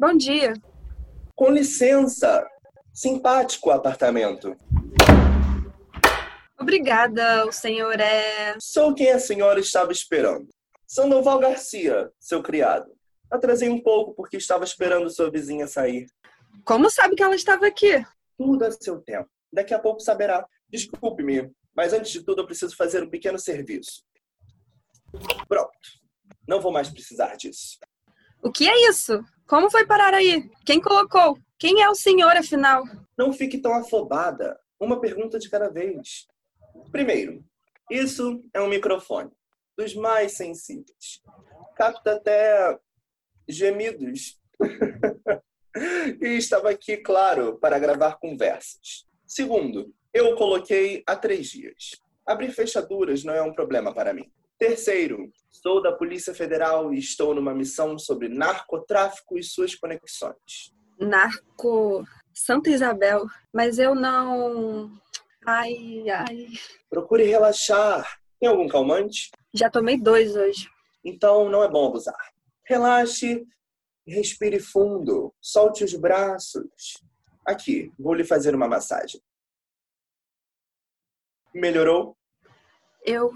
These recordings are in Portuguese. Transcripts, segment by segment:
Bom dia. Com licença. Simpático apartamento. Obrigada, o senhor é. Sou quem a senhora estava esperando. Sandoval Garcia, seu criado. Atrasei um pouco porque estava esperando sua vizinha sair. Como sabe que ela estava aqui? Tudo a seu tempo. Daqui a pouco saberá. Desculpe-me, mas antes de tudo eu preciso fazer um pequeno serviço. Pronto. Não vou mais precisar disso. O que é isso? Como foi parar aí? Quem colocou? Quem é o senhor, afinal? Não fique tão afobada. Uma pergunta de cada vez. Primeiro, isso é um microfone, dos mais sensíveis. Capta até gemidos. e estava aqui, claro, para gravar conversas. Segundo, eu coloquei há três dias. Abrir fechaduras não é um problema para mim. Terceiro, sou da Polícia Federal e estou numa missão sobre narcotráfico e suas conexões. Narco. Santa Isabel. Mas eu não. Ai, ai. Procure relaxar. Tem algum calmante? Já tomei dois hoje. Então não é bom abusar. Relaxe, respire fundo, solte os braços. Aqui, vou lhe fazer uma massagem. Melhorou? Eu.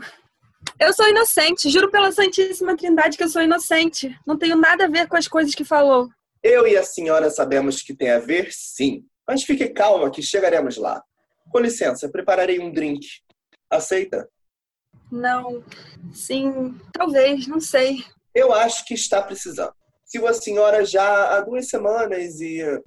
Eu sou inocente, juro pela Santíssima Trindade que eu sou inocente. Não tenho nada a ver com as coisas que falou. Eu e a senhora sabemos que tem a ver, sim. Mas fique calma que chegaremos lá. Com licença, prepararei um drink. Aceita? Não. Sim, talvez, não sei. Eu acho que está precisando. Sigo a senhora já há duas semanas e.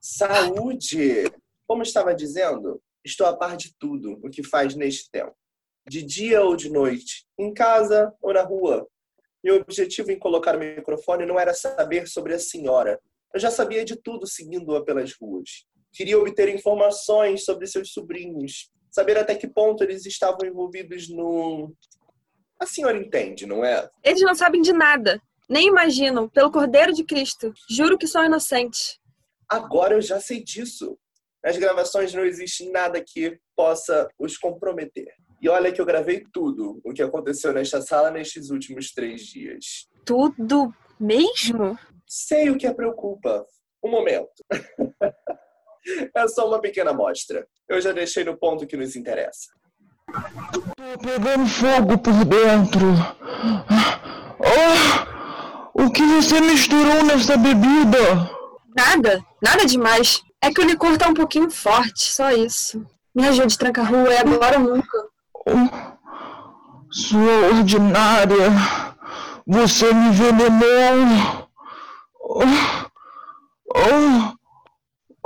Saúde! Como estava dizendo, estou a par de tudo o que faz neste tempo. De dia ou de noite, em casa ou na rua. Meu objetivo em colocar o microfone não era saber sobre a senhora. Eu já sabia de tudo seguindo-a pelas ruas. Queria obter informações sobre seus sobrinhos, saber até que ponto eles estavam envolvidos no. A senhora entende, não é? Eles não sabem de nada. Nem imaginam, pelo Cordeiro de Cristo. Juro que sou inocente. Agora eu já sei disso. Nas gravações não existe nada que possa os comprometer. E olha que eu gravei tudo o que aconteceu nesta sala nestes últimos três dias. Tudo mesmo? Sei o que a preocupa. Um momento. é só uma pequena amostra. Eu já deixei no ponto que nos interessa. Tô pegando fogo por dentro. Oh, o que você misturou nessa bebida? Nada, nada demais. É que o licor tá um pouquinho forte, só isso. Me ajude, tranca-rua, é agora ou nunca. Oh, sua ordinária, você me envenenou. Oh, oh,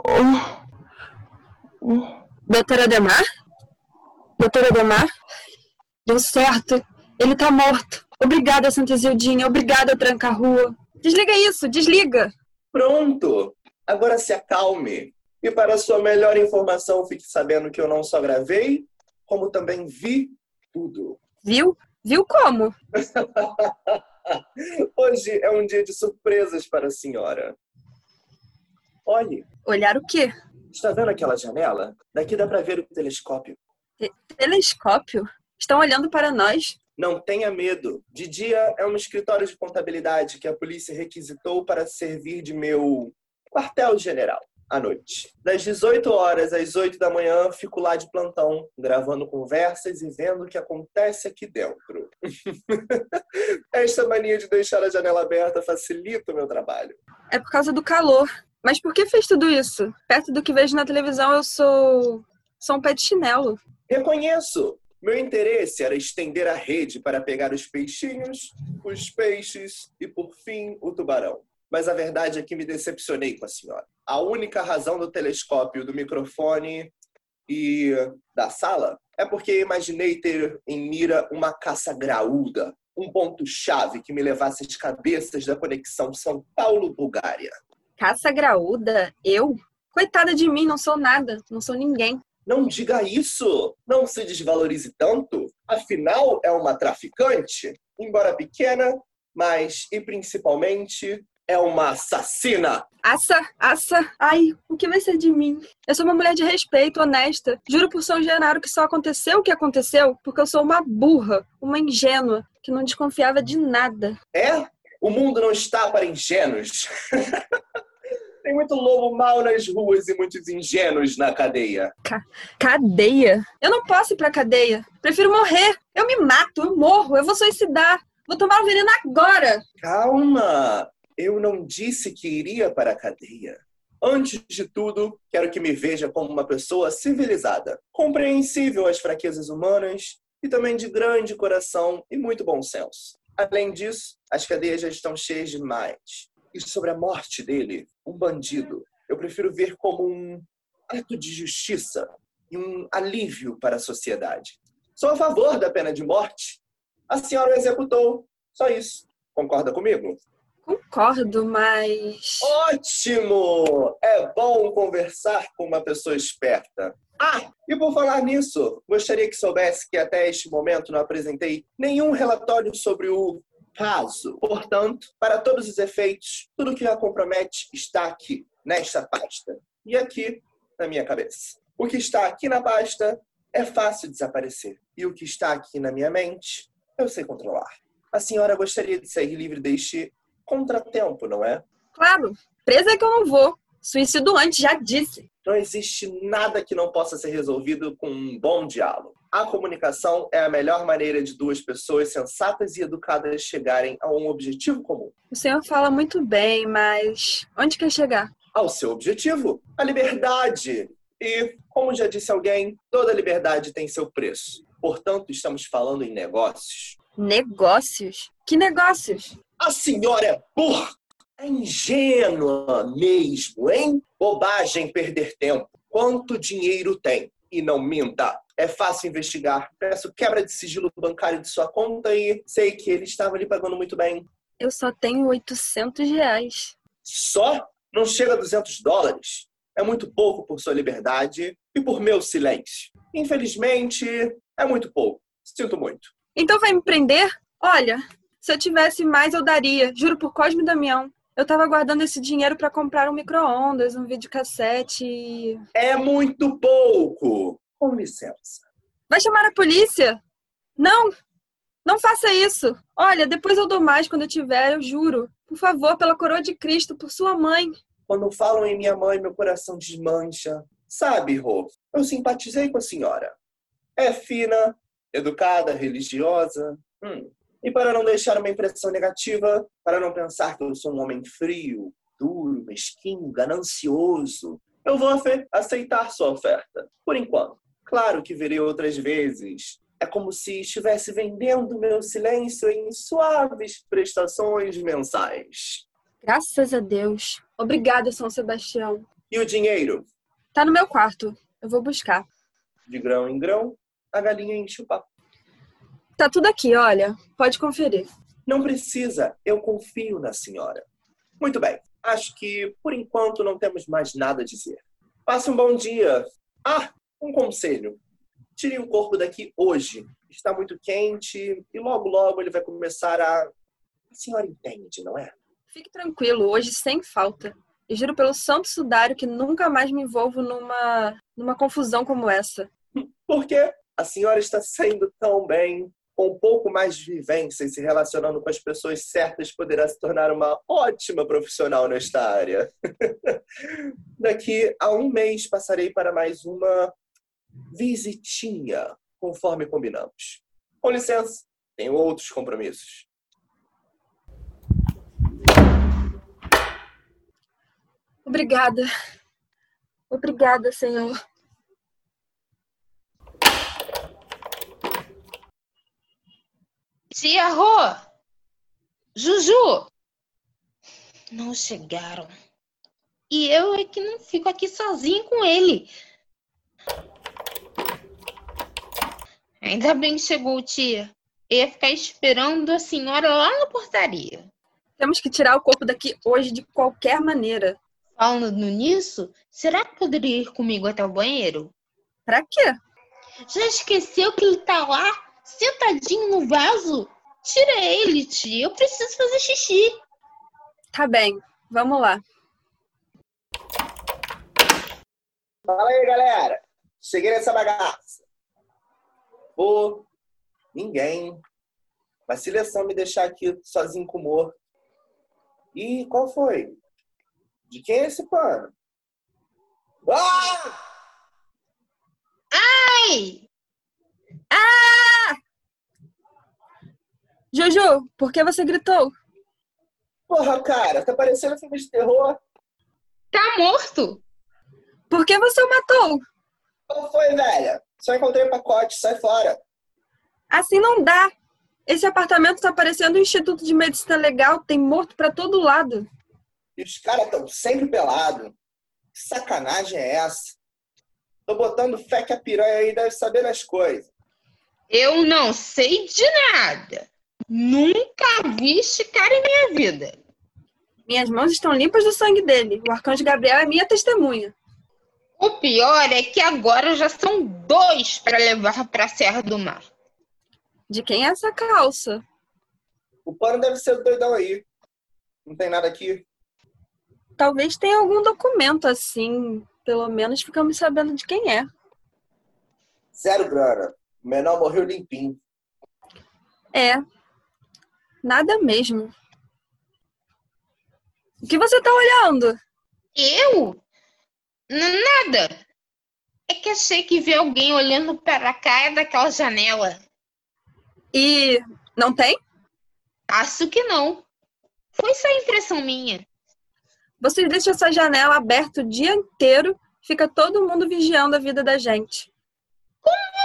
oh, oh. Doutora Ademar? Doutora Ademar? Deu certo. Ele tá morto. Obrigada, Santa Isildinha. Obrigada, tranca-rua. Desliga isso, desliga. Pronto! Agora se acalme. E para sua melhor informação, fique sabendo que eu não só gravei, como também vi tudo. Viu? Viu como? Hoje é um dia de surpresas para a senhora. Olhe. Olhar o quê? Está vendo aquela janela? Daqui dá para ver o telescópio. Te telescópio? Estão olhando para nós? Não tenha medo. De dia é um escritório de contabilidade que a polícia requisitou para servir de meu quartel-general à noite. Das 18 horas às 8 da manhã, fico lá de plantão, gravando conversas e vendo o que acontece aqui dentro. Esta mania de deixar a janela aberta facilita o meu trabalho. É por causa do calor. Mas por que fez tudo isso? Perto do que vejo na televisão, eu sou. sou um pé de chinelo. Reconheço! Meu interesse era estender a rede para pegar os peixinhos, os peixes e, por fim, o tubarão. Mas a verdade é que me decepcionei com a senhora. A única razão do telescópio, do microfone e da sala é porque imaginei ter em mira uma caça graúda, um ponto-chave que me levasse às cabeças da conexão São Paulo-Bulgária. Caça graúda? Eu? Coitada de mim, não sou nada, não sou ninguém. Não diga isso! Não se desvalorize tanto. Afinal, é uma traficante, embora pequena, mas e principalmente é uma assassina. Assa, assa, ai, o que vai ser de mim? Eu sou uma mulher de respeito, honesta. Juro por São Genaro que só aconteceu o que aconteceu porque eu sou uma burra, uma ingênua, que não desconfiava de nada. É? O mundo não está para ingênuos. Tem muito lobo mau nas ruas e muitos ingênuos na cadeia. Cadeia? Eu não posso ir pra cadeia. Prefiro morrer. Eu me mato, eu morro, eu vou suicidar. Vou tomar o veneno agora. Calma! Eu não disse que iria para a cadeia. Antes de tudo, quero que me veja como uma pessoa civilizada, compreensível às fraquezas humanas e também de grande coração e muito bom senso. Além disso, as cadeias já estão cheias demais. E sobre a morte dele, um bandido, eu prefiro ver como um ato de justiça e um alívio para a sociedade. Sou a favor da pena de morte. A senhora o executou. Só isso. Concorda comigo? Concordo, mas. Ótimo! É bom conversar com uma pessoa esperta. Ah, e por falar nisso, gostaria que soubesse que até este momento não apresentei nenhum relatório sobre o caso. Portanto, para todos os efeitos, tudo que a compromete está aqui, nesta pasta. E aqui, na minha cabeça. O que está aqui na pasta é fácil desaparecer. E o que está aqui na minha mente, eu sei controlar. A senhora gostaria de sair livre deste contratempo, não é? Claro, presa é que eu não vou. Suicídio antes, já disse. Não existe nada que não possa ser resolvido com um bom diálogo. A comunicação é a melhor maneira de duas pessoas sensatas e educadas chegarem a um objetivo comum. O senhor fala muito bem, mas onde quer chegar? Ao seu objetivo, a liberdade. E, como já disse alguém, toda liberdade tem seu preço. Portanto, estamos falando em negócios. Negócios? Que negócios? A senhora é burra! É ingênua mesmo, hein? Bobagem perder tempo. Quanto dinheiro tem? E não minta. É fácil investigar. Peço quebra de sigilo bancário de sua conta e sei que ele estava lhe pagando muito bem. Eu só tenho 800 reais. Só? Não chega a 200 dólares. É muito pouco por sua liberdade e por meu silêncio. Infelizmente, é muito pouco. Sinto muito. Então vai me prender? Olha, se eu tivesse mais eu daria, juro por Cosme Damião. Eu tava guardando esse dinheiro para comprar um micro-ondas, um videocassete e... É muito pouco. Com licença. Vai chamar a polícia? Não! Não faça isso! Olha, depois eu dou mais quando eu tiver, eu juro. Por favor, pela coroa de Cristo, por sua mãe. Quando falam em minha mãe, meu coração desmancha. Sabe, Rô, eu simpatizei com a senhora. É fina, educada, religiosa. Hum, e para não deixar uma impressão negativa, para não pensar que eu sou um homem frio, duro, mesquinho, ganancioso, eu vou aceitar sua oferta, por enquanto. Claro que verei outras vezes. É como se estivesse vendendo meu silêncio em suaves prestações mensais. Graças a Deus. Obrigada, São Sebastião. E o dinheiro? Tá no meu quarto. Eu vou buscar. De grão em grão, a galinha enche o papo. Tá tudo aqui, olha. Pode conferir. Não precisa, eu confio na senhora. Muito bem, acho que por enquanto não temos mais nada a dizer. Passe um bom dia. Ah, um conselho. Tire o corpo daqui hoje. Está muito quente e logo, logo ele vai começar a. A senhora entende, não é? Fique tranquilo, hoje sem falta. E juro pelo santo sudário que nunca mais me envolvo numa, numa confusão como essa. Por quê? A senhora está saindo tão bem com um pouco mais de vivência e se relacionando com as pessoas certas, poderá se tornar uma ótima profissional nesta área. Daqui a um mês passarei para mais uma visitinha, conforme combinamos. Com licença, tenho outros compromissos. Obrigada. Obrigada, Senhor. Tia Rô! Juju! Não chegaram. E eu é que não fico aqui sozinho com ele. Ainda bem que chegou, tia. Eu ia ficar esperando a senhora lá na portaria. Temos que tirar o corpo daqui hoje de qualquer maneira. Falando nisso, será que poderia ir comigo até o banheiro? Pra quê? Já esqueceu que ele tá lá sentadinho no vaso? Tira ele, tia. Eu preciso fazer xixi. Tá bem, vamos lá. Fala aí, galera. Cheguei nessa bagaça. Pô, ninguém. Vacilação me deixar aqui sozinho com o morto. E qual foi? De quem é esse pano? Ah! Ai! Juju, por que você gritou? Porra, cara, tá parecendo filme de terror. Tá morto! Por que você o matou? Qual foi, velha? Só encontrei o pacote, sai fora. Assim não dá. Esse apartamento tá parecendo um instituto de medicina legal, tem morto pra todo lado. E os caras tão sempre pelados. Que sacanagem é essa? Tô botando fé que a piranha aí deve saber das coisas. Eu não sei de nada. Nunca vi esse cara em minha vida. Minhas mãos estão limpas do sangue dele. O arcanjo Gabriel é minha testemunha. O pior é que agora já são dois para levar para a Serra do Mar. De quem é essa calça? O pano deve ser o doidão aí. Não tem nada aqui. Talvez tenha algum documento assim. Pelo menos ficamos sabendo de quem é. Zero grana. O menor morreu limpinho. É. Nada mesmo. O que você tá olhando? Eu? N- Nada. É que achei que vi alguém olhando para cá daquela janela. E não tem? Acho que não. Foi só impressão minha. Vocês deixam essa janela aberta o dia inteiro, fica todo mundo vigiando a vida da gente.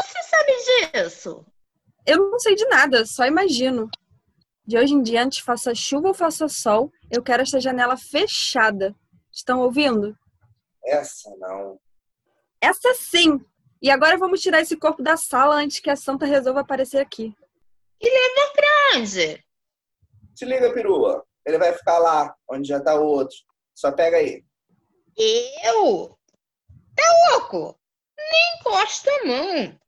Você sabe disso? Eu não sei de nada, só imagino. De hoje em diante, faça chuva ou faça sol, eu quero esta janela fechada. Estão ouvindo? Essa não. Essa sim! E agora vamos tirar esse corpo da sala antes que a santa resolva aparecer aqui. Onde? Se liga, perua. Ele vai ficar lá, onde já tá o outro. Só pega aí. Eu? Tá louco? Nem encosta a mão.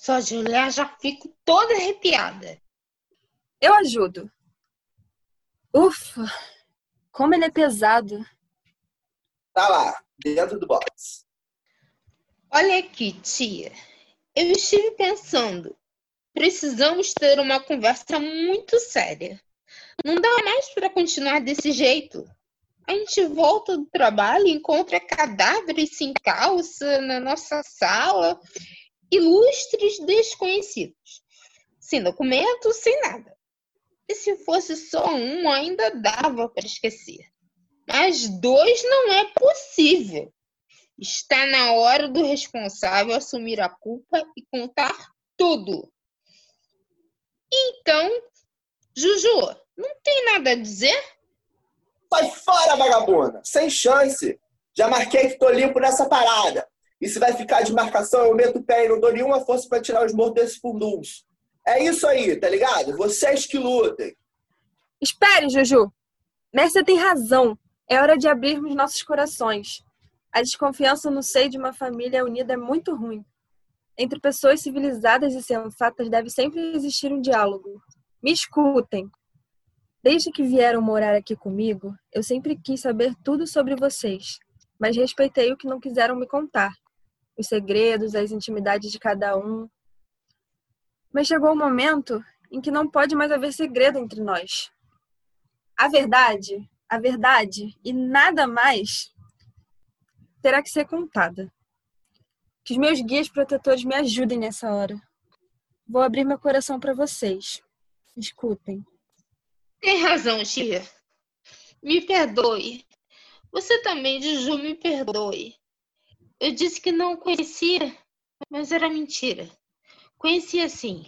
Só de olhar já fico toda arrepiada. Eu ajudo. Ufa! Como ele é pesado. Tá lá, dentro do box. Olha aqui, tia. Eu estive pensando. Precisamos ter uma conversa muito séria. Não dá mais para continuar desse jeito. A gente volta do trabalho e encontra cadáveres sem calça na nossa sala, ilustres desconhecidos, sem documento, sem nada. E se fosse só um, ainda dava para esquecer. Mas dois não é possível. Está na hora do responsável assumir a culpa e contar tudo. Então, Juju, não tem nada a dizer? Sai fora, vagabunda! Sem chance! Já marquei que tô limpo nessa parada. E se vai ficar de marcação, eu meto o pé e não dou nenhuma força pra tirar os mortos desse fundus. É isso aí, tá ligado? Vocês que lutem. Espere, Juju! Mércia tem razão. É hora de abrirmos nossos corações. A desconfiança no seio de uma família unida é muito ruim. Entre pessoas civilizadas e sensatas deve sempre existir um diálogo. Me escutem. Desde que vieram morar aqui comigo, eu sempre quis saber tudo sobre vocês, mas respeitei o que não quiseram me contar. Os segredos, as intimidades de cada um. Mas chegou o um momento em que não pode mais haver segredo entre nós. A verdade, a verdade e nada mais terá que ser contada. Que os meus guias protetores me ajudem nessa hora. Vou abrir meu coração para vocês. Escutem. Tem razão, tia. Me perdoe. Você também, Juju, me perdoe. Eu disse que não o conhecia, mas era mentira. Conhecia sim.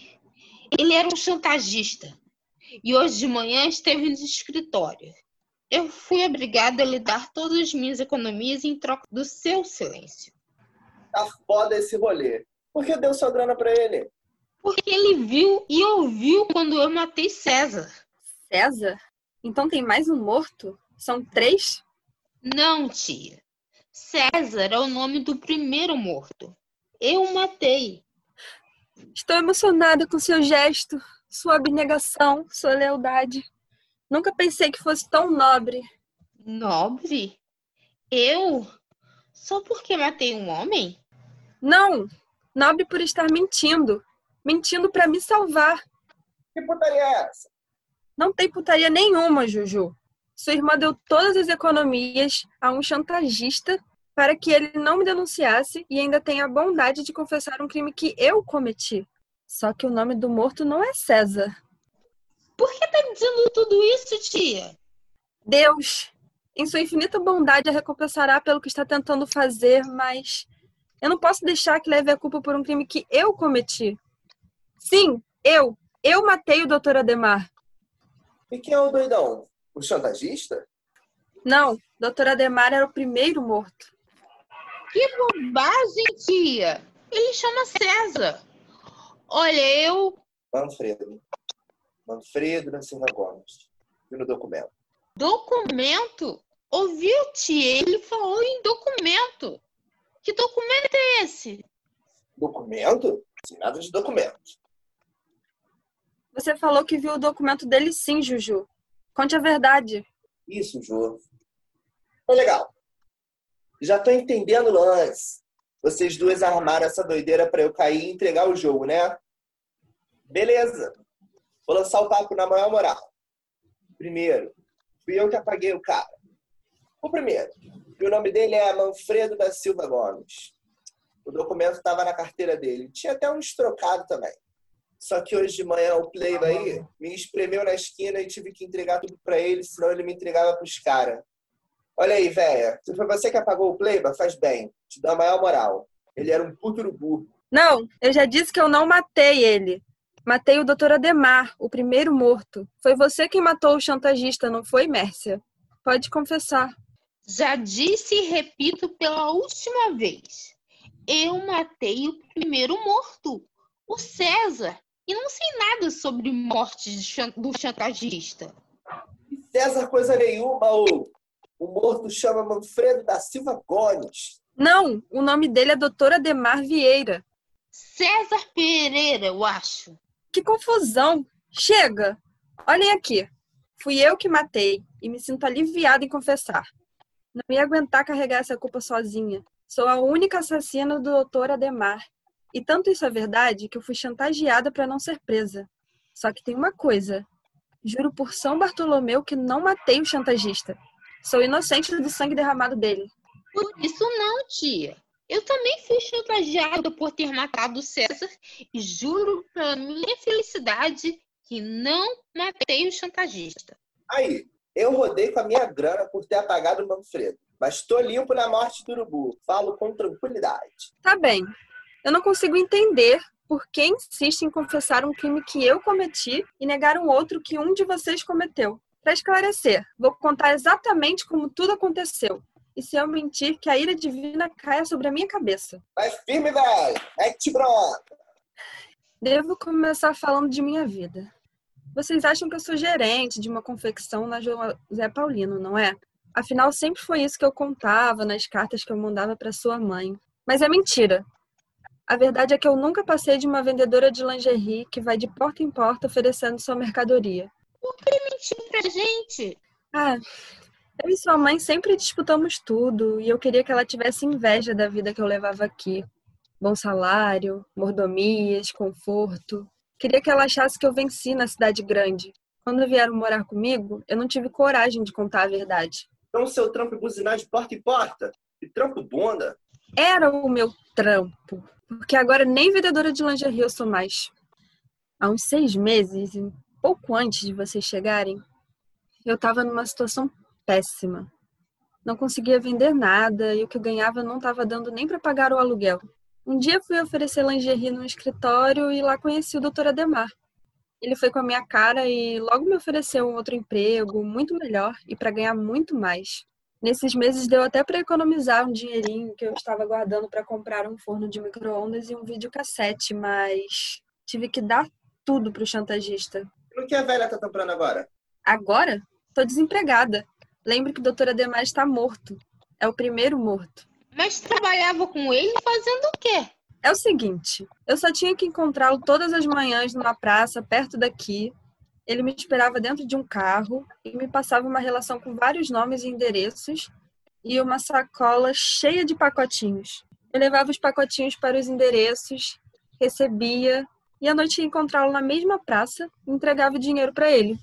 Ele era um chantagista. E hoje de manhã esteve no escritório. Eu fui obrigada a lhe dar todas as minhas economias em troca do seu silêncio. Tá foda esse rolê. Por que deu sua grana pra ele? Porque ele viu e ouviu quando eu matei César. César? Então tem mais um morto? São três? Não, tia. César é o nome do primeiro morto. Eu o matei. Estou emocionada com seu gesto, sua abnegação, sua lealdade. Nunca pensei que fosse tão nobre. Nobre? Eu? Só porque matei um homem? Não! Nobre por estar mentindo. Mentindo para me salvar. Que putaria é essa? Não tem putaria nenhuma, Juju. Sua irmã deu todas as economias a um chantagista para que ele não me denunciasse e ainda tenha a bondade de confessar um crime que eu cometi. Só que o nome do morto não é César. Por que tá dizendo tudo isso, tia? Deus, em sua infinita bondade, a recompensará pelo que está tentando fazer, mas eu não posso deixar que leve a culpa por um crime que eu cometi. Sim, eu. Eu matei o Dr. Ademar. E quem é o doidão? O chantagista? Não, Dr. Ademar era o primeiro morto. Que bobagem, tia! Ele chama César. Olha, eu. Manfredo. Manfredo da Silva Gomes. E no documento. Documento? Ouviu, tia? Ele falou em documento. Que documento é esse? Documento? Sem nada de documento. Você falou que viu o documento dele sim, Juju. Conte a verdade. Isso, Ju. Foi legal. Já tô entendendo o lance. Vocês duas armaram essa doideira para eu cair e entregar o jogo, né? Beleza. Vou lançar o papo na maior moral. Primeiro, fui eu que apaguei o cara. O primeiro. E o nome dele é Manfredo da Silva Gomes. O documento estava na carteira dele. Tinha até um estrocado também. Só que hoje de manhã o aí me espremeu na esquina e tive que entregar tudo para ele, senão ele me entregava pros caras. Olha aí, velha. Se foi você que apagou o Playboy, faz bem. Te dá a maior moral. Ele era um puto urubu. Não, eu já disse que eu não matei ele. Matei o Dr. Ademar, o primeiro morto. Foi você quem matou o chantagista, não foi, Mércia? Pode confessar. Já disse e repito pela última vez. Eu matei o primeiro morto, o César. E não sei nada sobre morte do chantagista. César coisa nenhuma, o, o morto chama Manfredo da Silva Gomes. Não, o nome dele é Doutor Ademar Vieira. César Pereira, eu acho. Que confusão! Chega! Olhem aqui. Fui eu que matei e me sinto aliviada em confessar. Não ia aguentar carregar essa culpa sozinha. Sou a única assassina do Doutor Ademar e tanto isso é verdade que eu fui chantageada para não ser presa. Só que tem uma coisa. Juro por São Bartolomeu que não matei o chantagista. Sou inocente do sangue derramado dele. Por isso não, tia. Eu também fui chantageada por ter matado o César e juro pela minha felicidade que não matei o chantagista. Aí, eu rodei com a minha grana por ter apagado o Manfredo. Mas tô limpo na morte do urubu. Falo com tranquilidade. Tá bem. Eu não consigo entender por que insiste em confessar um crime que eu cometi e negar um outro que um de vocês cometeu. Para esclarecer, vou contar exatamente como tudo aconteceu. E se eu mentir, que a ira divina caia sobre a minha cabeça. Vai firme, velho! É que te brota! Devo começar falando de minha vida. Vocês acham que eu sou gerente de uma confecção na José Paulino, não é? Afinal, sempre foi isso que eu contava nas cartas que eu mandava para sua mãe. Mas é mentira. A verdade é que eu nunca passei de uma vendedora de lingerie que vai de porta em porta oferecendo sua mercadoria. Por que mentiu pra gente? Ah, eu e sua mãe sempre disputamos tudo e eu queria que ela tivesse inveja da vida que eu levava aqui. Bom salário, mordomias, conforto. Queria que ela achasse que eu venci na cidade grande. Quando vieram morar comigo, eu não tive coragem de contar a verdade. Então seu trampo é buzinar de porta em porta? E trampo bunda? Era o meu trampo. Porque agora nem vendedora de lingerie eu sou mais. Há uns seis meses, pouco antes de vocês chegarem, eu estava numa situação péssima. Não conseguia vender nada e o que eu ganhava não estava dando nem para pagar o aluguel. Um dia fui oferecer lingerie no escritório e lá conheci o Dr. Ademar. Ele foi com a minha cara e logo me ofereceu um outro emprego, muito melhor e para ganhar muito mais. Nesses meses deu até para economizar um dinheirinho que eu estava guardando para comprar um forno de micro-ondas e um videocassete, mas tive que dar tudo pro chantagista. No que a velha tá comprando agora? Agora? Tô desempregada. Lembre que o doutor Ademar está morto. É o primeiro morto. Mas trabalhava com ele fazendo o quê? É o seguinte, eu só tinha que encontrá-lo todas as manhãs numa praça perto daqui, ele me esperava dentro de um carro e me passava uma relação com vários nomes e endereços e uma sacola cheia de pacotinhos. Eu levava os pacotinhos para os endereços, recebia e à noite ia encontrá-lo na mesma praça e entregava o dinheiro para ele.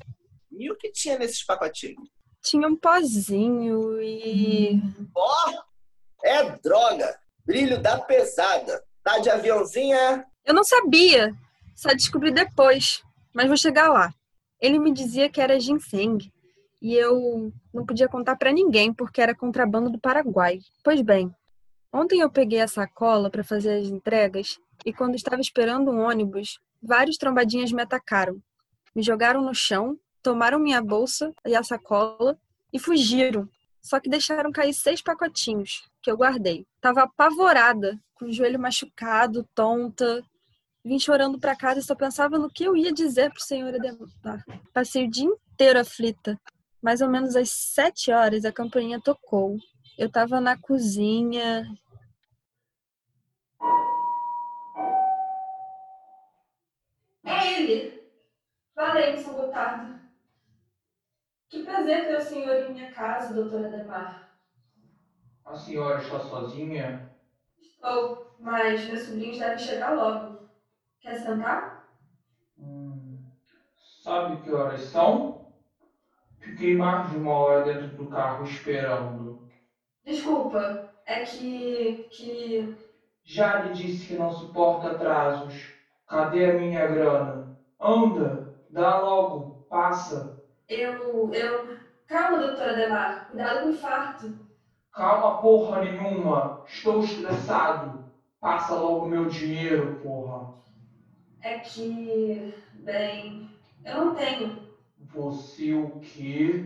E o que tinha nesses pacotinhos? tinha um pozinho e. Ó, é droga! Brilho da pesada. Tá de aviãozinha? Eu não sabia, só descobri depois, mas vou chegar lá. Ele me dizia que era ginseng e eu não podia contar para ninguém porque era contrabando do Paraguai. Pois bem, ontem eu peguei a sacola para fazer as entregas e quando estava esperando um ônibus, vários trombadinhas me atacaram. Me jogaram no chão, tomaram minha bolsa e a sacola e fugiram. Só que deixaram cair seis pacotinhos que eu guardei. Tava apavorada, com o joelho machucado, tonta. Vim chorando para casa e só pensava no que eu ia dizer pro senhor Edemar. Passei o dia inteiro aflita. Mais ou menos às sete horas a campainha tocou. Eu tava na cozinha. É ele! Valeu, Gotardo. Que prazer ter o senhor em minha casa, doutora Demar. A senhora está sozinha? Estou, mas meus sobrinhos devem chegar logo. Quer sentar? Hum, sabe que horas são? Fiquei mais de uma hora dentro do carro esperando. Desculpa, é que. que. Já lhe disse que não suporta atrasos. Cadê a minha grana? Anda, dá logo, passa. Eu. eu. Calma, doutora Demar. Cuidado com o infarto. Calma porra nenhuma. Estou estressado. Passa logo meu dinheiro, porra. É que. Bem. Eu não tenho. Você o quê?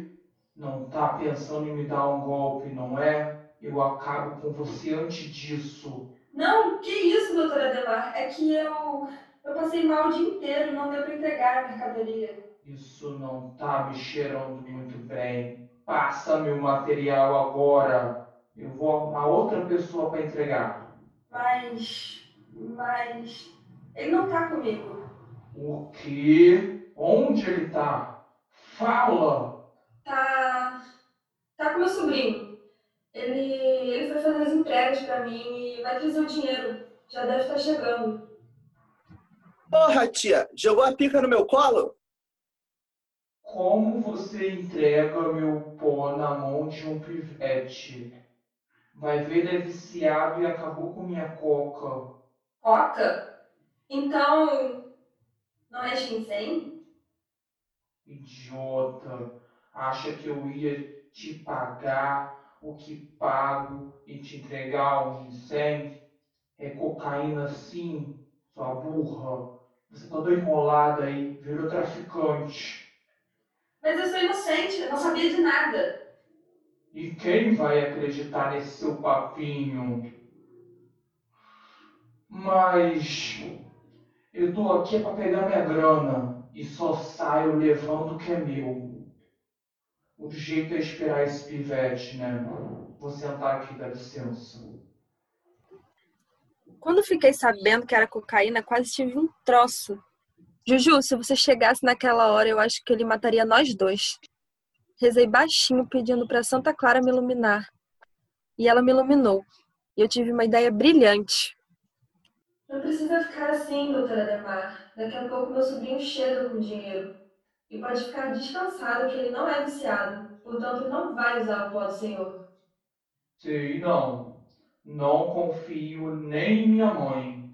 Não tá pensando em me dar um golpe, não é? Eu acabo com você antes disso. Não, que isso, doutora Demar? É que eu. Eu passei mal o dia inteiro e não deu para entregar a mercadoria. Isso não tá me cheirando muito bem. Passa-me o material agora. Eu vou arrumar outra pessoa para entregar. Mas. Mas. Ele não tá comigo. O quê? Onde ele tá? Fala! Tá. Tá com meu sobrinho. Ele. Ele foi fazer as entregas para mim e vai trazer o dinheiro. Já deve estar chegando. Porra, tia, jogou a pica no meu colo? Como você entrega meu pó na mão de um pivete? Vai ver, ele é viciado e acabou com minha coca. Coca? Então. Não é ginseng? Idiota. Acha que eu ia te pagar o que pago e te entregar um ginseng? É cocaína sim, sua burra. Você tá toda enrolada aí, virou traficante. Mas eu sou inocente, eu não sabia de nada. E quem vai acreditar nesse seu papinho? Mas eu tô aqui para pegar minha grana e só saio levando o que é meu. O jeito é esperar esse pivete, né? Vou sentar aqui, dá licença. Quando fiquei sabendo que era cocaína, quase tive um troço. Juju, se você chegasse naquela hora, eu acho que ele mataria nós dois. Rezei baixinho pedindo para Santa Clara me iluminar. E ela me iluminou. E eu tive uma ideia brilhante. Não precisa ficar assim, doutora Demar. Daqui a pouco meu sobrinho chega com dinheiro. E pode ficar descansado que ele não é viciado. Portanto, não vai usar o pó do senhor. Sei não. Não confio nem em minha mãe.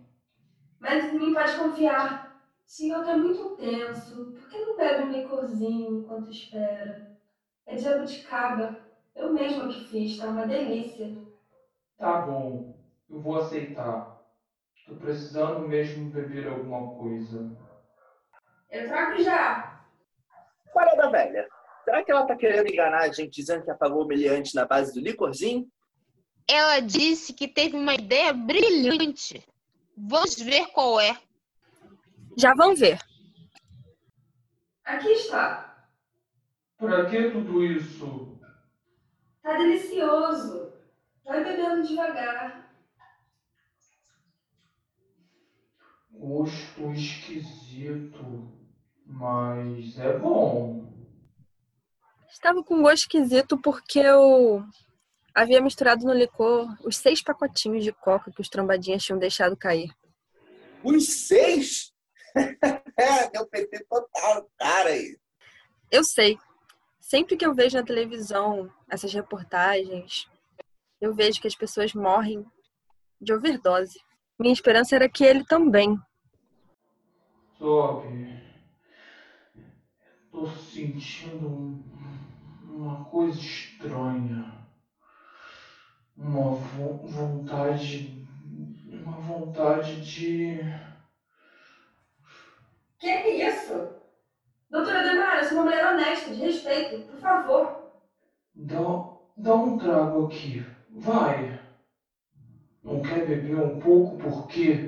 Mas em mim pode confiar. O senhor tá muito tenso. Por que não bebe um licorzinho enquanto espera? É de jabuticaba. Eu mesma que fiz, tá uma delícia. Tá bom, eu vou aceitar. Tô precisando mesmo beber alguma coisa. Eu trago já. Parada velha. Será que ela tá querendo enganar a gente dizendo que apagou o meliante na base do licorzinho? Ela disse que teve uma ideia brilhante. Vamos ver qual é. Já vão ver. Aqui está. Pra que tudo isso? Tá delicioso. Vai bebendo devagar. Gosto esquisito, mas é bom. Estava com gosto esquisito porque eu havia misturado no licor os seis pacotinhos de coca que os trombadinhas tinham deixado cair. Os seis? é, deu PT total, cara aí. Eu sei. Sempre que eu vejo na televisão essas reportagens, eu vejo que as pessoas morrem de overdose. Minha esperança era que ele também. Sobe. Tô sentindo um, uma coisa estranha. Uma vo vontade. Uma vontade de. Que é isso? Doutora Demara, eu sou uma mulher honesta, de respeito, por favor. Dá, dá um trago aqui. Vai. Não quer beber um pouco por quê?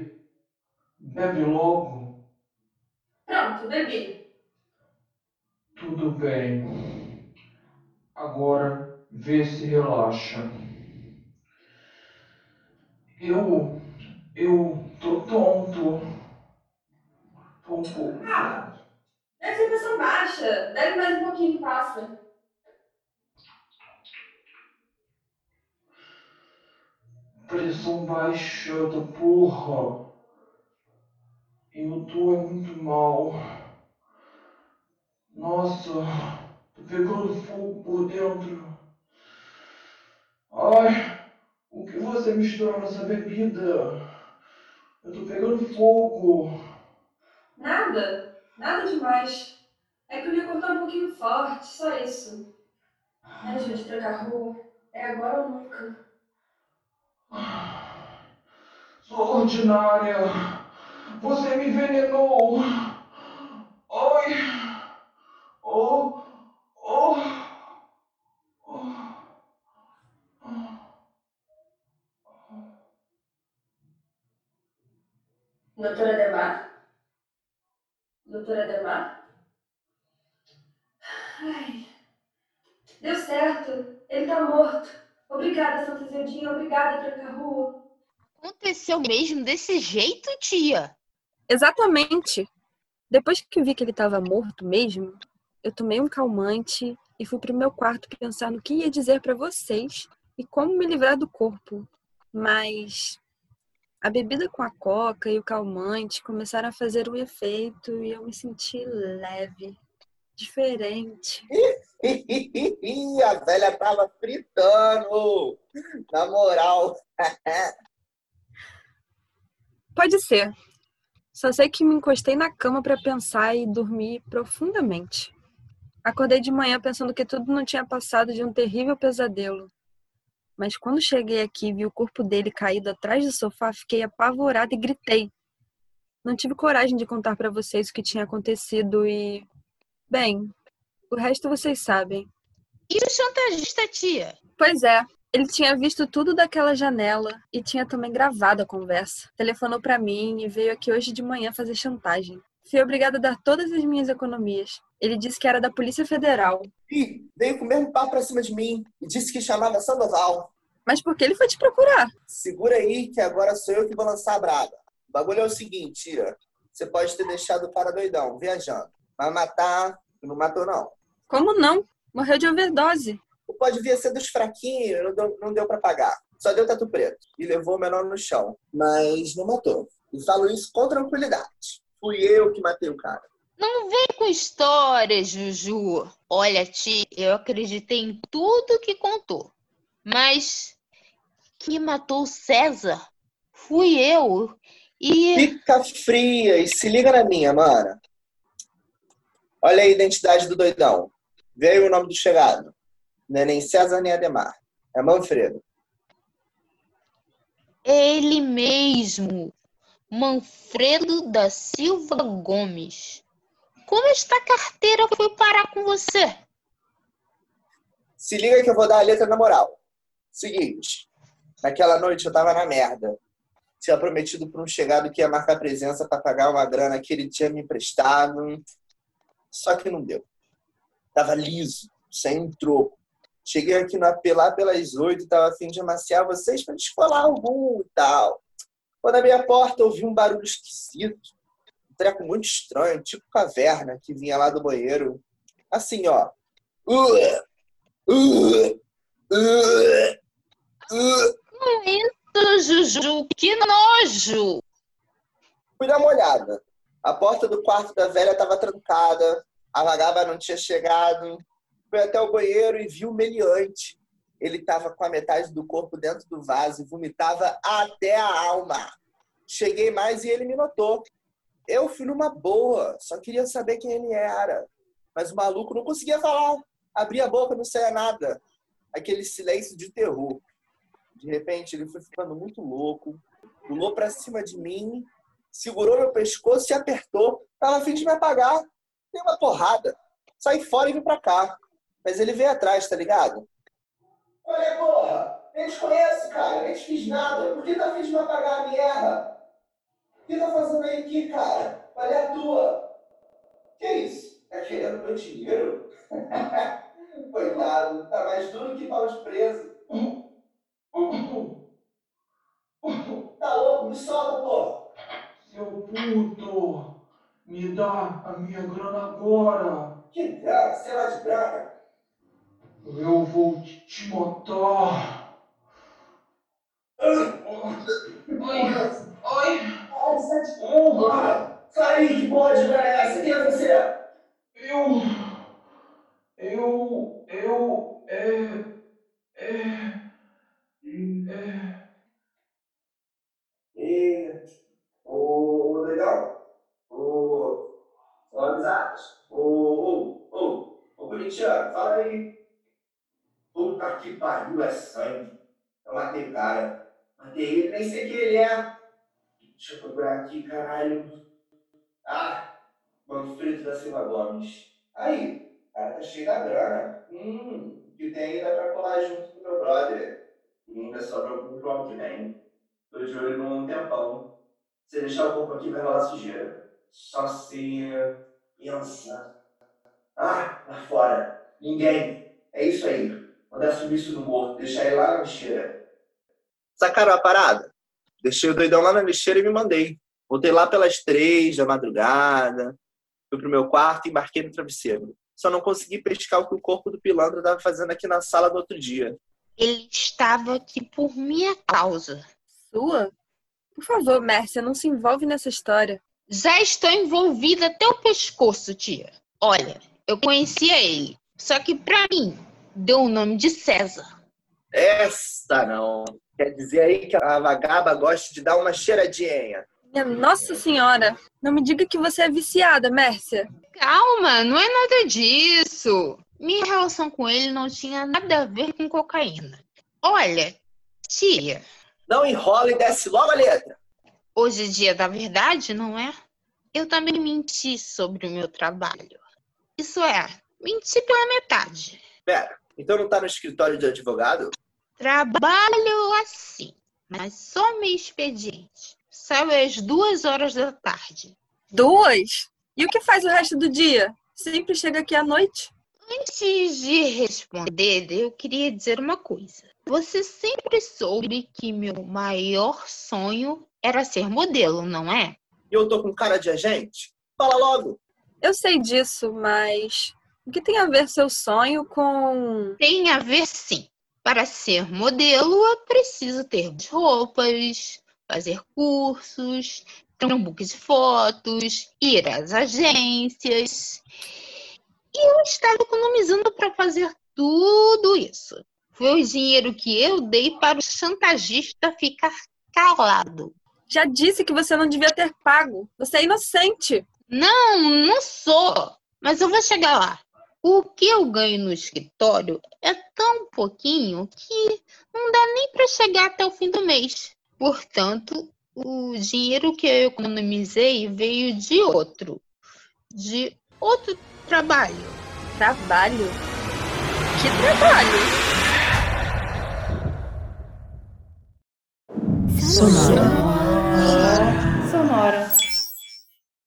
Bebe logo. Pronto, bebi. Tudo bem. Agora vê se relaxa. Eu. Eu tô tonto. Tô um pouco. Ah, deve ser pressão baixa. Deve mais um pouquinho que passa. Pressão baixa da porra. Eu tô é muito mal. Nossa, tô pegando fogo por dentro. Ai, o que você misturou nessa bebida? Eu tô pegando fogo. Nada, nada demais. É que o licor tá um pouquinho forte, só isso. Me ajude a trancar a rua. É agora ou nunca. Sou ordinária. Você me envenenou. Ai. Oh. Oh. oh. Doutora Demar? Doutora Demar? Ai. Deu certo. Ele tá morto. Obrigada, Santa Zedinha. Obrigada, Tranca-Rua. Aconteceu mesmo desse jeito, tia? Exatamente. Depois que vi que ele estava morto mesmo, eu tomei um calmante e fui pro meu quarto pensar no que ia dizer para vocês e como me livrar do corpo. Mas a bebida com a coca e o calmante começaram a fazer um efeito e eu me senti leve, diferente. a velha tava fritando. Na moral. Pode ser. Só sei que me encostei na cama para pensar e dormi profundamente. Acordei de manhã pensando que tudo não tinha passado de um terrível pesadelo. Mas quando cheguei aqui e vi o corpo dele caído atrás do sofá, fiquei apavorada e gritei. Não tive coragem de contar para vocês o que tinha acontecido e. Bem, o resto vocês sabem. E o chantagista, tia? Pois é, ele tinha visto tudo daquela janela e tinha também gravado a conversa. Telefonou para mim e veio aqui hoje de manhã fazer chantagem. Fui obrigada a dar todas as minhas economias. Ele disse que era da Polícia Federal. Ih, veio com o mesmo papo pra cima de mim e disse que chamava Sandoval. Mas por que ele foi te procurar? Segura aí que agora sou eu que vou lançar a braba. O bagulho é o seguinte, tia. Você pode ter deixado o cara doidão, viajando. Mas matar, não matou não. Como não? Morreu de overdose. Ou pode vir a ser dos fraquinhos, não deu, não deu pra pagar. Só deu tatu preto. E levou o menor no chão. Mas não matou. E falo isso com tranquilidade. Fui eu que matei o cara. Não vem com histórias, Juju. Olha, tia, eu acreditei em tudo que contou. Mas que matou o César fui eu. E. Fica fria e se liga na minha, mana. Olha a identidade do doidão. Veio o nome do chegado. Não é nem César nem Ademar. É Manfredo. Ele mesmo. Manfredo da Silva Gomes. Como esta carteira foi parar com você? Se liga que eu vou dar a letra na moral. Seguinte, naquela noite eu tava na merda. Tinha prometido para um chegado que ia marcar presença para pagar uma grana que ele tinha me emprestado. Só que não deu. Tava liso, sem troco. Cheguei aqui no AP lá pelas oito, tava afim de amaciar vocês para descolar algum e tal. Quando abri a porta, ouvi um barulho esquisito. Um treco muito estranho, tipo caverna, que vinha lá do banheiro. Assim, ó. Isso, Juju, que nojo! Fui dar uma olhada. A porta do quarto da velha estava trancada, a vagaba não tinha chegado. Fui até o banheiro e vi o meliante. Ele estava com a metade do corpo dentro do vaso e vomitava até a alma. Cheguei mais e ele me notou. Eu fui numa boa, só queria saber quem ele era. Mas o maluco não conseguia falar. Abria a boca, não saía nada. Aquele silêncio de terror. De repente, ele foi ficando muito louco, pulou para cima de mim, segurou meu pescoço e apertou. Tava a fim de me apagar. Dei uma porrada. Saí fora e vim pra cá. Mas ele veio atrás, tá ligado? Olha, porra! Nem te conheço, cara. Nem te fiz nada. Por que tá afim de me apagar a merda? O que tá fazendo aí aqui, cara? Qual é a tua? Que isso? Tá querendo meu dinheiro? Coitado. Tá mais duro que pau de preso. Tá louco? Me solta, porra! Seu puto, me dá a minha grana agora. Que grana? Sei lá de grana. Eu vou te, matar. Oi, oi. Ai, sai que porra de grana essa? Quem você? Eu, eu, eu, é, é, é. E o legal, o o amizades, o o o o corintiano, fala aí. Puta que pariu, é sangue. Eu matei o cara. Matei ele, nem sei quem ele é. Deixa eu procurar aqui, caralho. Ah, Manfredo da Silva Gomes. Aí, o cara tá cheio da grana. Hum, o que tem ainda pra colar junto com o meu brother. E ainda sobra algum pro ano que vem. Tô de olho num tempão. Se deixar o corpo aqui, vai rolar sujeira. Só se pensa. Ah, lá fora. Ninguém. É isso aí. Mandar sumir isso no morto. Deixar ele lá na lixeira. Sacaram a parada? Deixei o doidão lá na lixeira e me mandei. Voltei lá pelas três da madrugada. Fui pro meu quarto e embarquei no travesseiro. Só não consegui pescar o que o corpo do pilantra estava fazendo aqui na sala do outro dia. Ele estava aqui por minha causa. Sua? Por favor, Mércia, não se envolve nessa história. Já estou envolvida até o pescoço, tia. Olha, eu conhecia ele. Só que pra mim, deu o nome de César. Essa não. Quer dizer aí que a vagaba gosta de dar uma cheiradinha. Minha Nossa Senhora, não me diga que você é viciada, Mércia. Calma, não é nada disso. Minha relação com ele não tinha nada a ver com cocaína. Olha, tia, Não enrola e desce logo a letra. hoje é dia da verdade, não é? Eu também menti sobre o meu trabalho. Isso é, menti pela metade. Pera, então não tá no escritório de advogado? Trabalho assim, mas só meu expediente. Sai às duas horas da tarde. Duas? E o que faz o resto do dia? Sempre chega aqui à noite. Antes de responder, eu queria dizer uma coisa. Você sempre soube que meu maior sonho era ser modelo, não é? E eu tô com cara de agente? Fala logo. Eu sei disso, mas o que tem a ver seu sonho com. Tem a ver sim. Para ser modelo, é preciso ter roupas, fazer cursos, ter um book de fotos, ir às agências. E eu estava economizando para fazer tudo isso. Foi o dinheiro que eu dei para o chantagista ficar calado. Já disse que você não devia ter pago. Você é inocente. Não, não sou. Mas eu vou chegar lá. O que eu ganho no escritório é tão pouquinho que não dá nem para chegar até o fim do mês. Portanto, o dinheiro que eu economizei veio de outro, de outro trabalho. Trabalho? Que trabalho? Sonora. Sonora. Sonora.